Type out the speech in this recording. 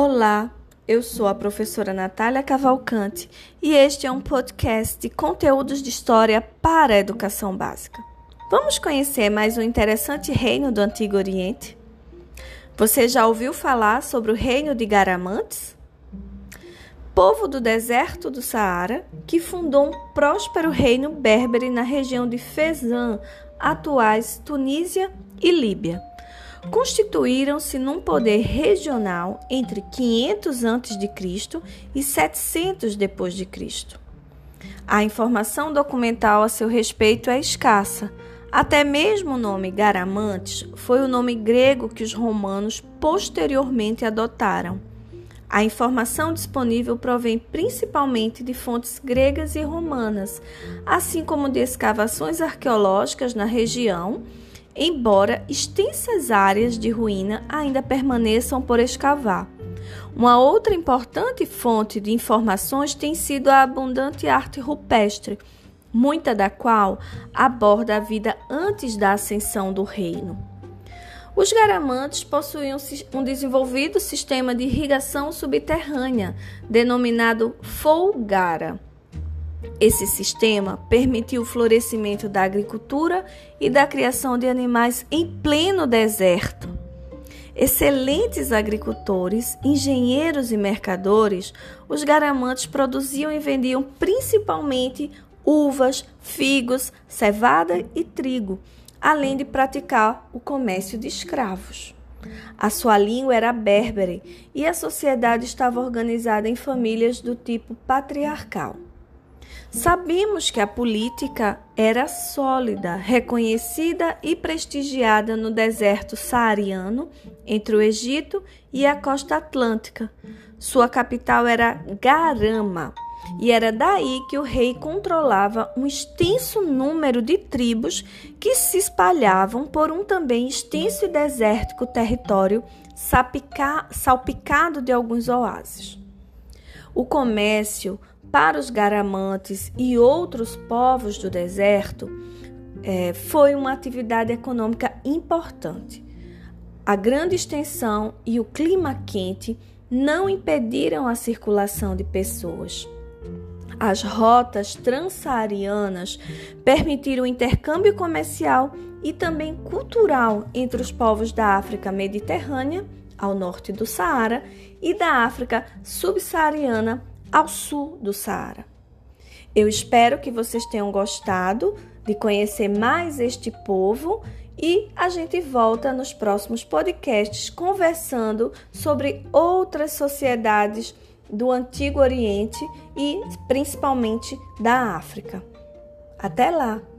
Olá, eu sou a professora Natália Cavalcante e este é um podcast de conteúdos de história para a educação básica. Vamos conhecer mais um interessante reino do Antigo Oriente? Você já ouviu falar sobre o reino de Garamantes? Povo do deserto do Saara que fundou um próspero reino berbere na região de Fezzan, atuais Tunísia e Líbia constituíram-se num poder regional entre 500 a.C. e 700 depois de Cristo. A informação documental a seu respeito é escassa. Até mesmo o nome Garamantes foi o nome grego que os romanos posteriormente adotaram. A informação disponível provém principalmente de fontes gregas e romanas, assim como de escavações arqueológicas na região embora extensas áreas de ruína ainda permaneçam por escavar. Uma outra importante fonte de informações tem sido a abundante arte rupestre, muita da qual aborda a vida antes da ascensão do reino. Os garamantes possuíam um desenvolvido sistema de irrigação subterrânea, denominado Folgara esse sistema permitiu o florescimento da agricultura e da criação de animais em pleno deserto. Excelentes agricultores, engenheiros e mercadores, os garamantes produziam e vendiam principalmente uvas, figos, cevada e trigo, além de praticar o comércio de escravos. A sua língua era berbere e a sociedade estava organizada em famílias do tipo patriarcal. Sabemos que a política era sólida, reconhecida e prestigiada no deserto saariano, entre o Egito e a costa atlântica. Sua capital era Garama, e era daí que o rei controlava um extenso número de tribos que se espalhavam por um também extenso e desértico território salpicado de alguns oásis. O comércio para os garamantes e outros povos do deserto, é, foi uma atividade econômica importante. A grande extensão e o clima quente não impediram a circulação de pessoas. As rotas transsaarianas permitiram o intercâmbio comercial e também cultural entre os povos da África mediterrânea, ao norte do Saara, e da África subsaariana, ao sul do Saara. Eu espero que vocês tenham gostado de conhecer mais este povo e a gente volta nos próximos podcasts conversando sobre outras sociedades do Antigo Oriente e principalmente da África. Até lá!